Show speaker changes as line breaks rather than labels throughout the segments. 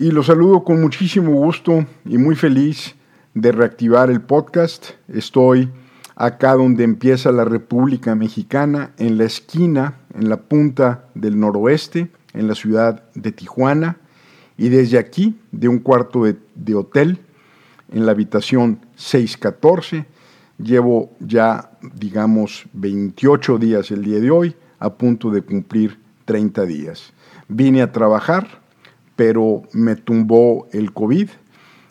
Y los saludo con muchísimo gusto y muy feliz de reactivar el podcast. Estoy acá donde empieza la República Mexicana, en la esquina, en la punta del noroeste, en la ciudad de Tijuana. Y desde aquí, de un cuarto de, hotel, en la habitación 614, llevo ya, digamos, 28 días el día de hoy, a punto de cumplir 30 días. Vine a trabajar, pero me tumbó el COVID.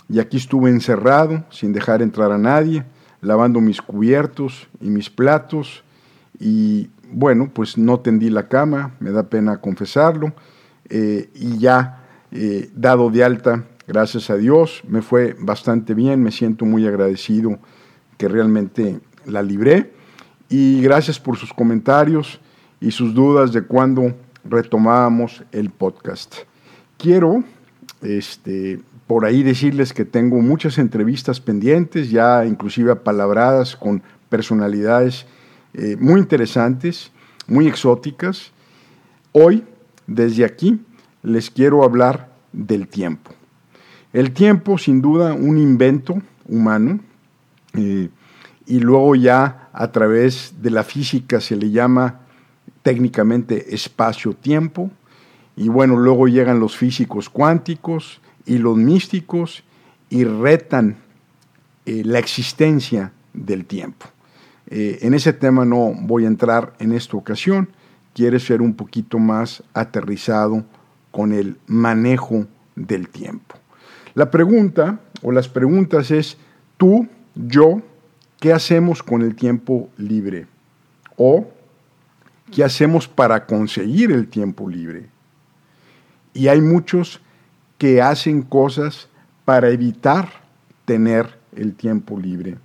Y aquí estuve encerrado sin dejar entrar a nadie, lavando mis cubiertos y mis platos. Y bueno, pues no tendí la cama, me da pena confesarlo, eh, y ya eh, dado de alta, gracias a Dios, me fue bastante bien, me siento muy agradecido que realmente la libré. Y gracias por sus comentarios y sus dudas de cuándo retomábamos el podcast. Quiero este, por ahí decirles que tengo muchas entrevistas pendientes, ya inclusive apalabradas con personalidades eh, muy interesantes, muy exóticas. Hoy, desde aquí, les quiero hablar del tiempo. El tiempo, sin duda, un invento humano, eh, y luego ya a través de la física se le llama técnicamente espacio-tiempo, y bueno, luego llegan los físicos cuánticos y los místicos y retan eh, la existencia del tiempo. Eh, en ese tema no voy a entrar en esta ocasión, quiere ser un poquito más aterrizado con el manejo del tiempo. La pregunta o las preguntas es, tú, yo, ¿qué hacemos con el tiempo libre? O, ¿qué hacemos para conseguir el tiempo libre? Y hay muchos que hacen cosas para evitar tener el tiempo libre.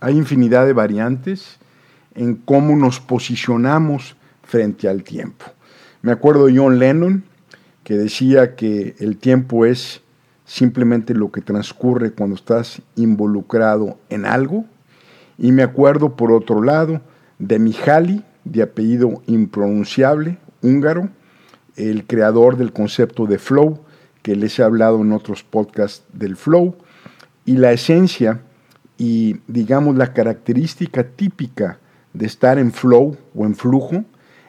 Hay infinidad de variantes en cómo nos posicionamos frente al tiempo. Me acuerdo de John Lennon, que decía que el tiempo es simplemente lo que transcurre cuando estás involucrado en algo. Y me acuerdo, por otro lado, de Mihaly, de apellido impronunciable, húngaro, el creador del concepto de flow, que les he hablado en otros podcasts del flow, y la esencia y digamos la característica típica de estar en flow o en flujo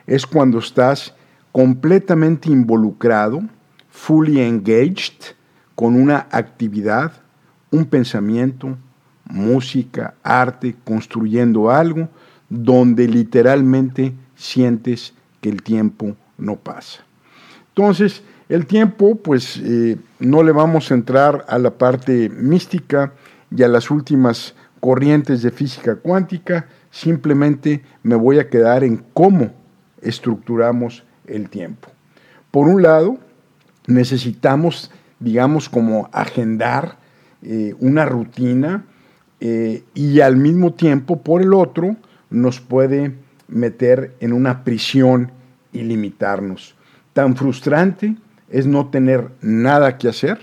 es cuando estás completamente involucrado, fully engaged, con una actividad, un pensamiento, música, arte, construyendo algo, donde literalmente sientes que el tiempo no pasa. Entonces, el tiempo, pues eh, no le vamos a entrar a la parte mística, y a las últimas corrientes de física cuántica, simplemente me voy a quedar en cómo estructuramos el tiempo. Por un lado, necesitamos, digamos, como agendar eh, una rutina eh, y al mismo tiempo, por el otro, nos puede meter en una prisión y limitarnos. Tan frustrante es no tener nada que hacer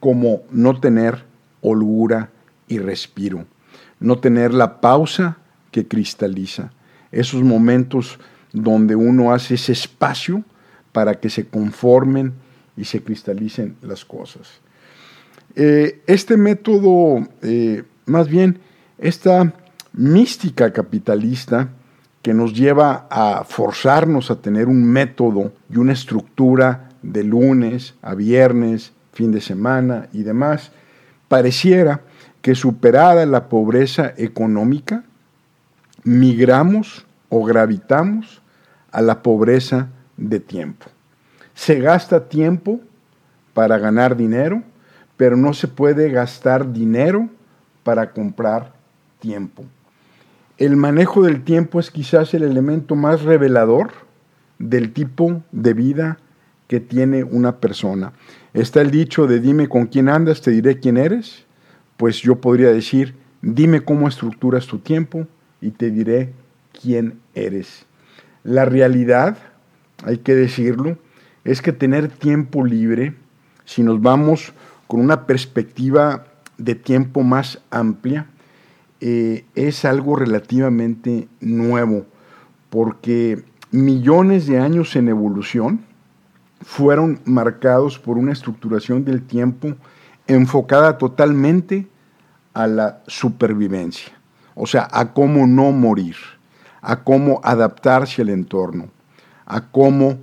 como no tener holgura y respiro. No tener la pausa que cristaliza. Esos momentos donde uno hace ese espacio para que se conformen y se cristalicen las cosas. Eh, este método, eh, más bien, esta mística capitalista que nos lleva a forzarnos a tener un método y una estructura de lunes a viernes, fin de semana y demás, pareciera que superada la pobreza económica, migramos o gravitamos a la pobreza de tiempo. Se gasta tiempo para ganar dinero, pero no se puede gastar dinero para comprar tiempo. El manejo del tiempo es quizás el elemento más revelador del tipo de vida que tiene una persona. Está el dicho de dime con quién andas, te diré quién eres. Pues yo podría decir, dime cómo estructuras tu tiempo y te diré quién eres. La realidad, hay que decirlo, es que tener tiempo libre, si nos vamos con una perspectiva de tiempo más amplia, eh, es algo relativamente nuevo, porque millones de años en evolución, fueron marcados por una estructuración del tiempo enfocada totalmente a la supervivencia, o sea, a cómo no morir, a cómo adaptarse al entorno, a cómo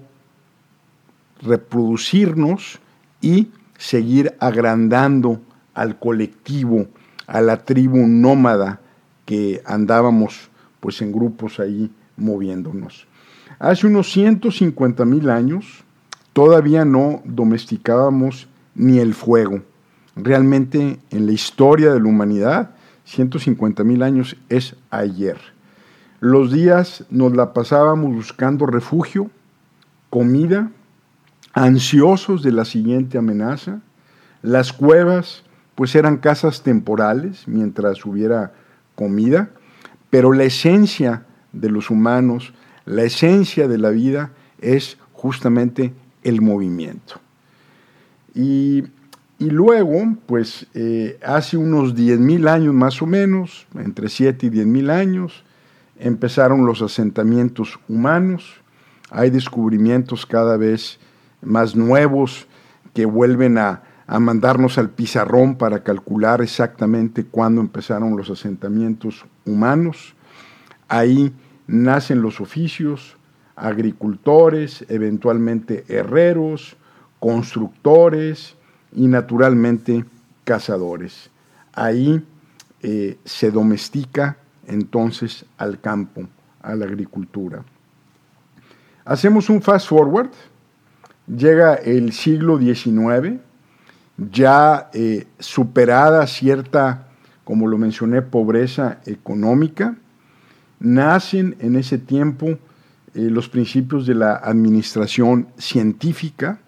reproducirnos y seguir agrandando al colectivo, a la tribu nómada que andábamos pues en grupos ahí moviéndonos. Hace unos 150 mil años todavía no domesticábamos ni el fuego. Realmente en la historia de la humanidad, 150 mil años es ayer. Los días nos la pasábamos buscando refugio, comida, ansiosos de la siguiente amenaza. Las cuevas pues eran casas temporales mientras hubiera comida, pero la esencia de los humanos, la esencia de la vida es justamente el movimiento. Y, luego, pues eh, hace unos 10.000 años más o menos, entre 7 y 10.000 años, empezaron los asentamientos humanos, hay descubrimientos cada vez más nuevos que vuelven a, a mandarnos al pizarrón para calcular exactamente cuándo empezaron los asentamientos humanos. Ahí nacen los oficios, agricultores, eventualmente herreros, constructores y naturalmente cazadores. Ahí eh, se domestica entonces al campo, a la agricultura. Hacemos un fast forward, llega el siglo XIX, ya eh, superada cierta, como lo mencioné, pobreza económica, nacen en ese tiempo eh, los principios de la administración científica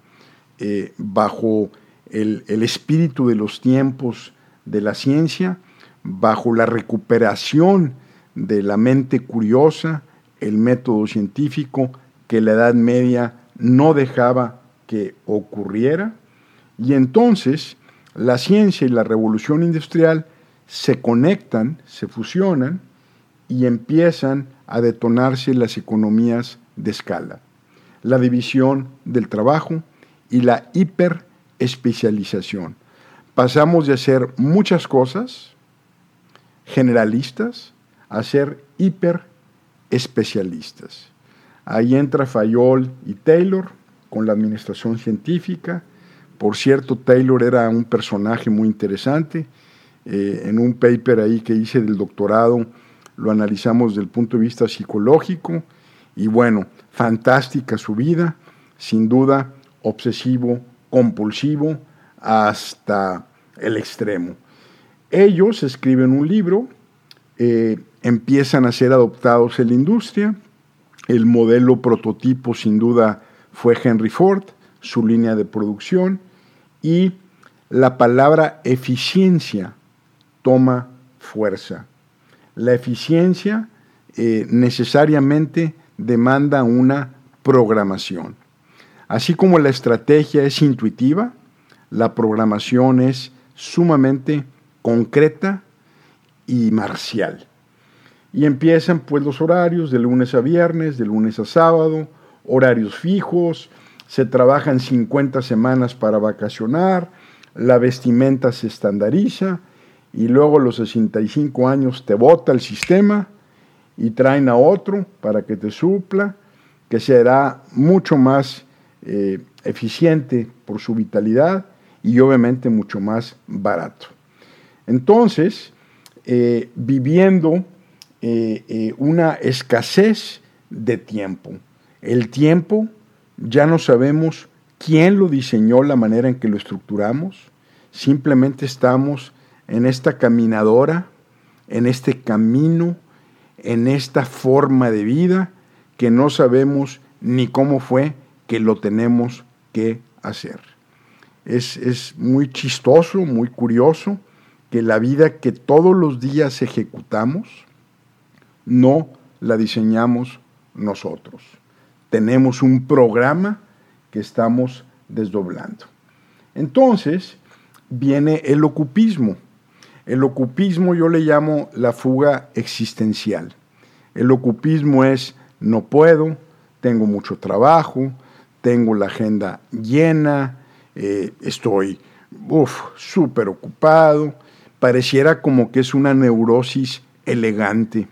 eh, bajo el, el, espíritu de los tiempos de la ciencia, bajo la recuperación de la mente curiosa, el método científico que la Edad Media no dejaba que ocurriera, y entonces la ciencia y la revolución industrial se conectan, se fusionan, y empiezan a detonarse las economías de escala, la división del trabajo y la hiperespecialización. Pasamos de hacer muchas cosas generalistas a ser hiperespecialistas. Ahí entra Fayol y Taylor con la administración científica. Por cierto, Taylor era un personaje muy interesante. Eh, en un paper ahí que hice del doctorado, lo analizamos desde el punto de vista psicológico y bueno, fantástica su vida, sin duda obsesivo, compulsivo, hasta el extremo. Ellos escriben un libro, eh, empiezan a ser adoptados en la industria, el modelo prototipo sin duda fue Henry Ford, su línea de producción, y la palabra eficiencia toma fuerza. La eficiencia eh, necesariamente demanda una programación. Así como la estrategia es intuitiva, la programación es sumamente concreta y marcial. Y empiezan pues los horarios de lunes a viernes, de lunes a sábado, horarios fijos, se trabajan 50 semanas para vacacionar, la vestimenta se estandariza, y luego a los 65 años te bota el sistema y traen a otro para que te supla, que será mucho más eh, eficiente por su vitalidad y obviamente mucho más barato. Entonces, eh, viviendo eh, una escasez de tiempo. El tiempo ya no sabemos quién lo diseñó, la manera en que lo estructuramos, simplemente estamos en esta caminadora, en este camino, en esta forma de vida que no sabemos ni cómo fue que lo tenemos que hacer. Es, muy chistoso, muy curioso que la vida que todos los días ejecutamos, no la diseñamos nosotros. Tenemos un programa que estamos desdoblando. Entonces viene el ocupismo. El ocupismo yo le llamo la fuga existencial. El ocupismo es no puedo, tengo mucho trabajo, tengo la agenda llena, eh, estoy súper ocupado, pareciera como que es una neurosis elegante,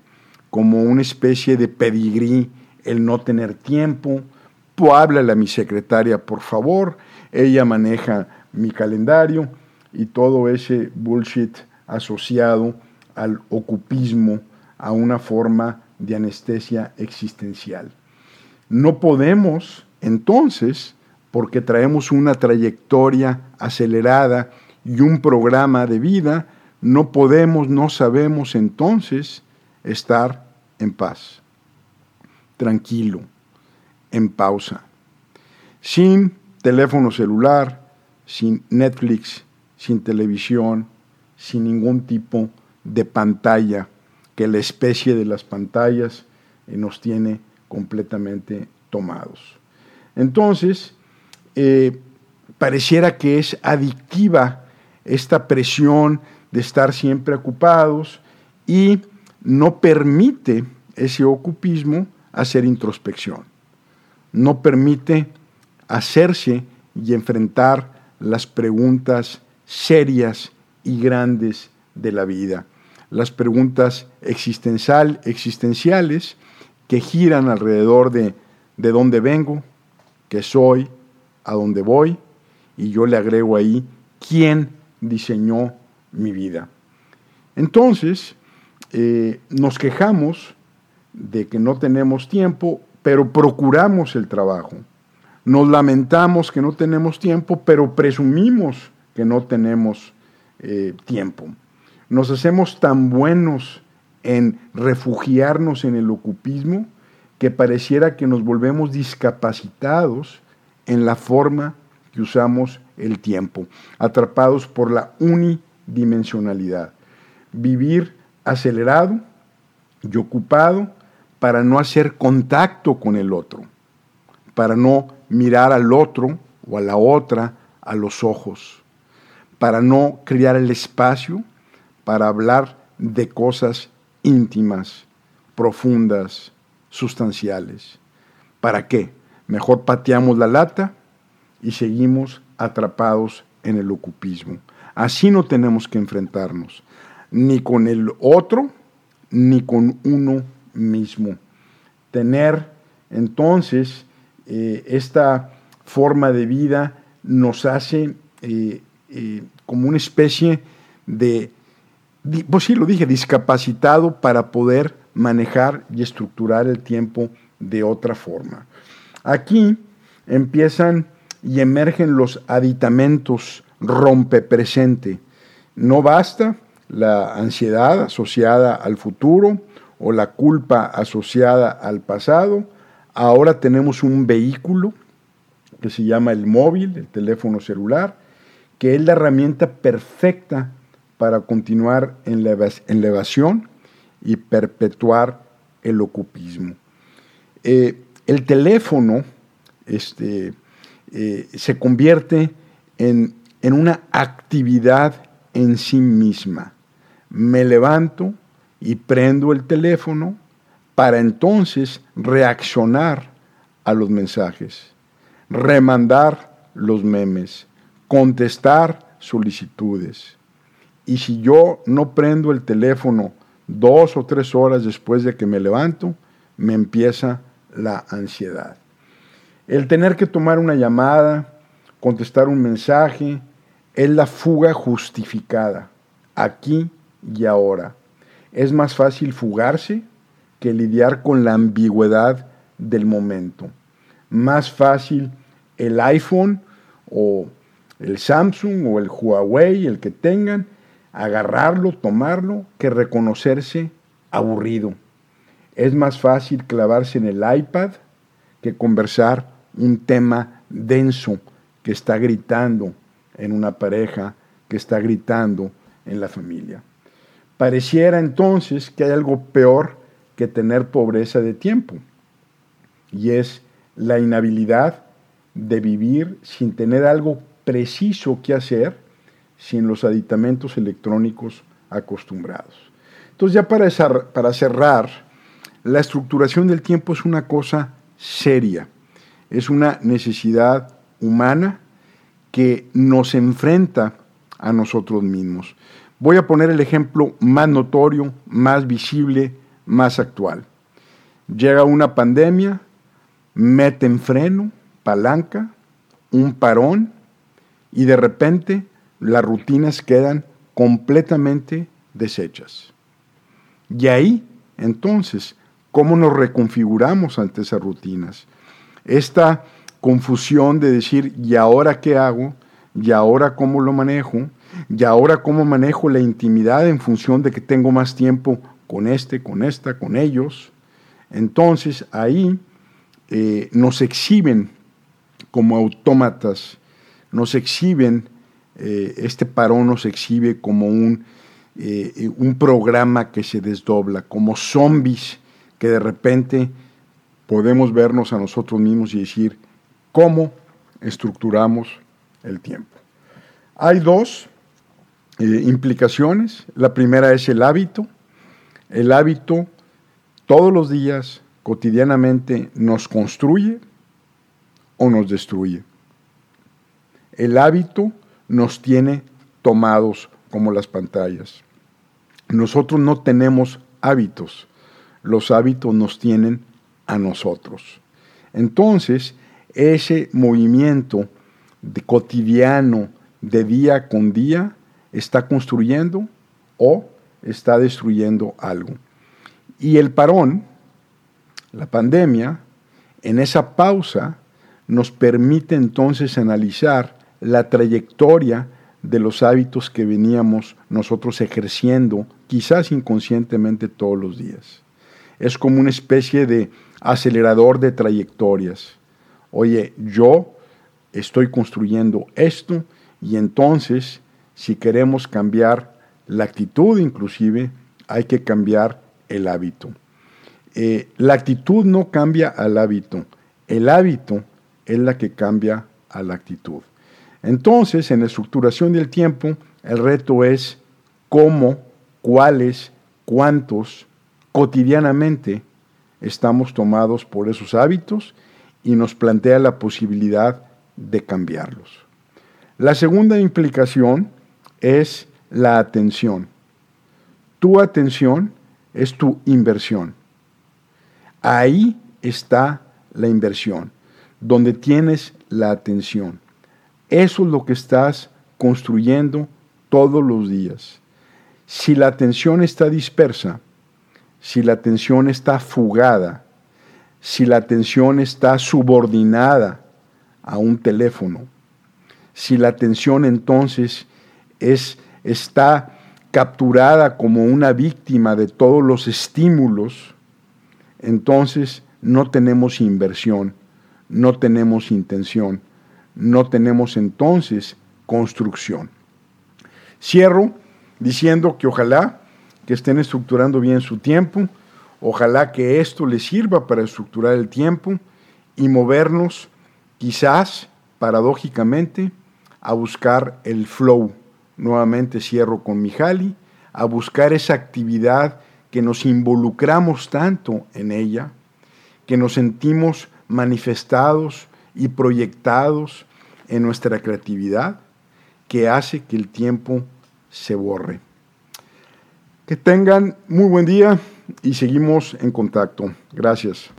como una especie de pedigrí el no tener tiempo. Pues háblale a mi secretaria, por favor, ella maneja mi calendario y todo ese bullshit asociado al ocupismo, a una forma de anestesia existencial. No podemos, entonces, porque traemos una trayectoria acelerada y un programa de vida, no podemos, no sabemos entonces estar en paz, tranquilo, en pausa, sin teléfono celular, sin Netflix, sin televisión, sin ningún tipo de pantalla, que la especie de las pantallas eh, nos tiene completamente tomados. Entonces, eh, pareciera que es adictiva esta presión de estar siempre ocupados y no permite ese ocupismo hacer introspección, no permite hacerse y enfrentar las preguntas serias y grandes de la vida, las preguntas existencial, existenciales que giran alrededor de de dónde vengo, qué soy, a dónde voy, y yo le agrego ahí quién diseñó mi vida. Entonces, eh, nos quejamos de que no tenemos tiempo, pero procuramos el trabajo. Nos lamentamos que no tenemos tiempo, pero presumimos que no tenemos eh, tiempo. Nos hacemos tan buenos en refugiarnos en el ocupismo que pareciera que nos volvemos discapacitados en la forma que usamos el tiempo, atrapados por la unidimensionalidad. Vivir acelerado y ocupado para no hacer contacto con el otro, para no mirar al otro o a la otra a los ojos, para no crear el espacio para hablar de cosas íntimas, profundas, sustanciales. ¿Para qué? Mejor pateamos la lata y seguimos atrapados en el ocupismo. Así no tenemos que enfrentarnos, ni con el otro, ni con uno mismo. Tener entonces eh, esta forma de vida nos hace eh, eh, como una especie de, pues sí lo dije, discapacitado para poder manejar y estructurar el tiempo de otra forma. Aquí empiezan y emergen los aditamentos rompe presente. No basta la ansiedad asociada al futuro o la culpa asociada al pasado. Ahora tenemos un vehículo que se llama el móvil, el teléfono celular, que es la herramienta perfecta para continuar en la, evasión y perpetuar el ocupismo. Eh, el teléfono este, eh, se convierte en, en una actividad en sí misma. Me levanto y prendo el teléfono para entonces reaccionar a los mensajes, remandar los memes, contestar solicitudes. Y si yo no prendo el teléfono dos o tres horas después de que me levanto, me empieza la ansiedad. El tener que tomar una llamada, contestar un mensaje, es la fuga justificada, aquí y ahora. Es más fácil fugarse que lidiar con la ambigüedad del momento. Más fácil el iPhone o el Samsung o el Huawei, el que tengan, agarrarlo, tomarlo, que reconocerse aburrido. Es más fácil clavarse en el iPad que conversar un tema denso que está gritando en una pareja, que está gritando en la familia. Pareciera entonces que hay algo peor que tener pobreza de tiempo, y es la inhabilidad de vivir sin tener algo preciso que hacer sin los aditamentos electrónicos acostumbrados. Entonces ya para, para cerrar, la estructuración del tiempo es una cosa seria. es una necesidad humana que nos enfrenta a nosotros mismos. Voy a poner el ejemplo más notorio, más visible, más actual. Llega una pandemia, meten freno, palanca, un parón y de repente las rutinas quedan completamente deshechas. Y ahí, entonces, ¿cómo nos reconfiguramos ante esas rutinas? Esta confusión de decir, ¿y ahora qué hago? ¿Y ahora cómo lo manejo? ¿Y ahora cómo manejo la intimidad en función de que tengo más tiempo con este, con esta, con ellos? Entonces ahí eh, nos exhiben como autómatas, nos exhiben, eh, este parón nos exhibe como un, eh, un programa que se desdobla, como zombies que de repente podemos vernos a nosotros mismos y decir cómo estructuramos el tiempo. Hay dos implicaciones. La primera es el hábito. El hábito todos los días, cotidianamente, nos construye o nos destruye. El hábito nos tiene tomados como las pantallas. Nosotros no tenemos hábitos, los hábitos nos tienen a nosotros. Entonces, ese movimiento cotidiano, de día con día, está construyendo o está destruyendo algo. Y el parón, la pandemia, en esa pausa nos permite entonces analizar la trayectoria de los hábitos que veníamos nosotros ejerciendo, quizás inconscientemente todos los días. Es como una especie de acelerador de trayectorias. Oye, yo estoy construyendo esto y entonces si queremos cambiar la actitud inclusive, hay que cambiar el hábito. Eh, la actitud no cambia al hábito, el hábito es la que cambia a la actitud. Entonces, en la estructuración del tiempo, el reto es cómo, cuáles, cuántos cotidianamente estamos tomados por esos hábitos y nos plantea la posibilidad de cambiarlos. La segunda implicación es la atención. Tu atención es tu inversión. Ahí está la inversión, donde tienes la atención. Eso es lo que estás construyendo todos los días. Si la atención está dispersa, si la atención está fugada, si la atención está subordinada a un teléfono, si la atención entonces es, está capturada como una víctima de todos los estímulos, entonces no tenemos inversión, no tenemos intención, no tenemos entonces construcción. Cierro diciendo que ojalá que estén estructurando bien su tiempo, ojalá que esto les sirva para estructurar el tiempo y movernos quizás paradójicamente a buscar el flow nuevamente cierro con Mijali, a buscar esa actividad que nos involucramos tanto en ella, que nos sentimos manifestados y proyectados en nuestra creatividad, que hace que el tiempo se borre. Que tengan muy buen día y seguimos en contacto. Gracias.